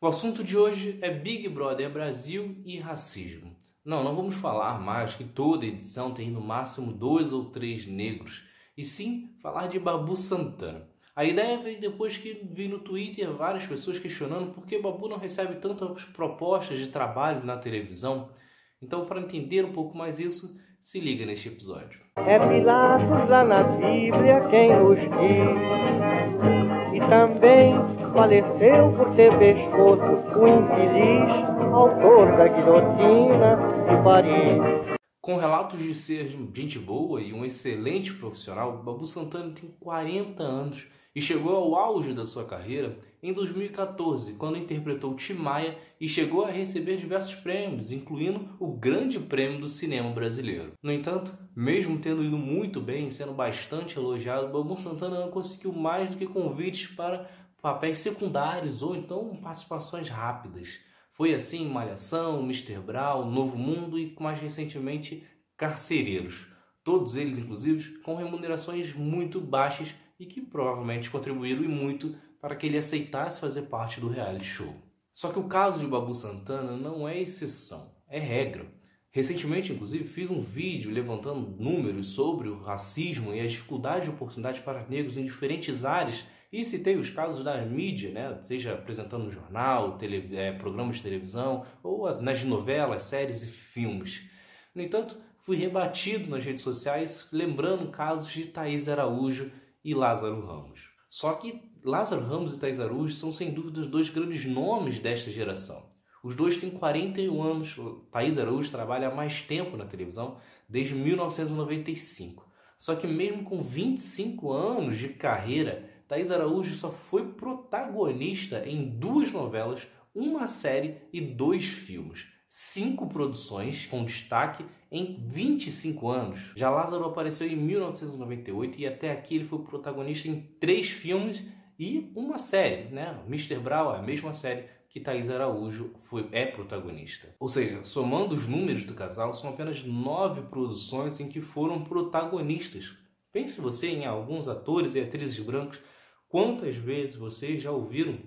O assunto de hoje é Big Brother Brasil e racismo. Não, não vamos falar mais que toda edição tem no máximo dois ou três negros, e sim falar de Babu Santana. A ideia veio depois que vi no Twitter várias pessoas questionando por que Babu não recebe tantas propostas de trabalho na televisão. Então, para entender um pouco mais isso, se liga neste episódio. É Pilatos lá na Bíblia quem diz. E também faleceu por ter pescoço o infeliz autor da guilhotina de Paris. Com relatos de ser gente boa e um excelente profissional, Babu Santana tem 40 anos e chegou ao auge da sua carreira em 2014, quando interpretou Timaya e chegou a receber diversos prêmios, incluindo o Grande Prêmio do Cinema Brasileiro. No entanto, mesmo tendo ido muito bem e sendo bastante elogiado, Babu Santana não conseguiu mais do que convites para papéis secundários ou então participações rápidas. Foi assim Malhação, Mr. Brown, Novo Mundo e mais recentemente Carcereiros. Todos eles, inclusive, com remunerações muito baixas e que provavelmente contribuíram e muito para que ele aceitasse fazer parte do reality show. Só que o caso de Babu Santana não é exceção, é regra. Recentemente, inclusive, fiz um vídeo levantando números sobre o racismo e as dificuldades de oportunidade para negros em diferentes áreas e citei os casos da mídia, né? seja apresentando no jornal, tele, é, programas de televisão ou nas novelas, séries e filmes. No entanto, fui rebatido nas redes sociais lembrando casos de Thaís Araújo e Lázaro Ramos. Só que Lázaro Ramos e Thaís Araújo são sem dúvida os dois grandes nomes desta geração. Os dois têm 41 anos. Thaís Araújo trabalha há mais tempo na televisão, desde 1995. Só que mesmo com 25 anos de carreira, Thaís Araújo só foi protagonista em duas novelas, uma série e dois filmes cinco produções com destaque em 25 anos. Já Lázaro apareceu em 1998 e até aqui ele foi protagonista em três filmes e uma série, né? Mr. Brown é a mesma série que Thaís Araújo foi, é protagonista. Ou seja, somando os números do casal, são apenas nove produções em que foram protagonistas. Pense você em alguns atores e atrizes brancos, quantas vezes vocês já ouviram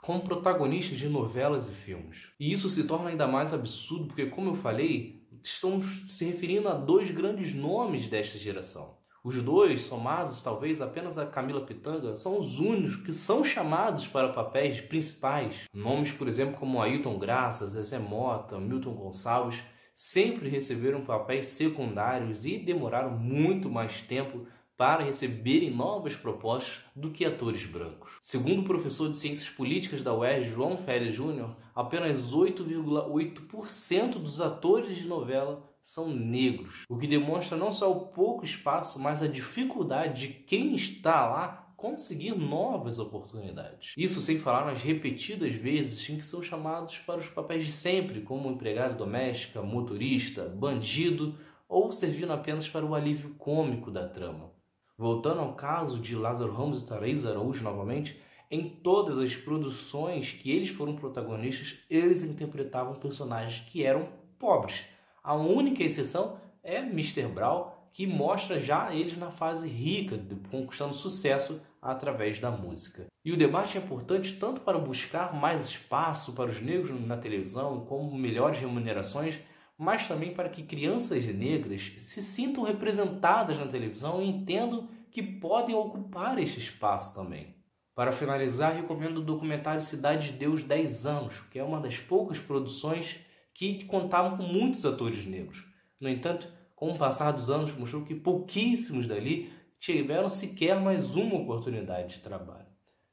como protagonistas de novelas e filmes. E isso se torna ainda mais absurdo porque, como eu falei, estamos se referindo a dois grandes nomes desta geração. Os dois, somados talvez apenas a Camila Pitanga, são os únicos que são chamados para papéis principais. Nomes, por exemplo, como Ailton Graça, Zezé Mota, Milton Gonçalves, sempre receberam papéis secundários e demoraram muito mais tempo para receberem novas propostas do que atores brancos. Segundo o professor de Ciências Políticas da UERJ, João Félix Júnior, apenas 8,8% dos atores de novela são negros, o que demonstra não só o pouco espaço, mas a dificuldade de quem está lá conseguir novas oportunidades. Isso sem falar nas repetidas vezes em que são chamados para os papéis de sempre, como empregada doméstica, motorista, bandido ou servindo apenas para o alívio cômico da trama. Voltando ao caso de Lázaro Ramos e Thaís Araújo novamente, em todas as produções que eles foram protagonistas, eles interpretavam personagens que eram pobres. A única exceção é Mr. Brown, que mostra já eles na fase rica, conquistando sucesso através da música. E o debate é importante tanto para buscar mais espaço para os negros na televisão, como melhores remunerações, mas também para que crianças negras se sintam representadas na televisão e entendam que podem ocupar esse espaço também. Para finalizar, recomendo o documentário Cidade de Deus 10 anos, que é uma das poucas produções que contavam com muitos atores negros. No entanto, com o passar dos anos, mostrou que pouquíssimos dali tiveram sequer mais uma oportunidade de trabalho.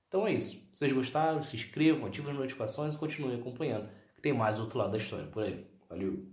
Então é isso. Se vocês gostaram, se inscrevam, ativem as notificações e continuem acompanhando, que tem mais outro lado da história por aí. Valeu!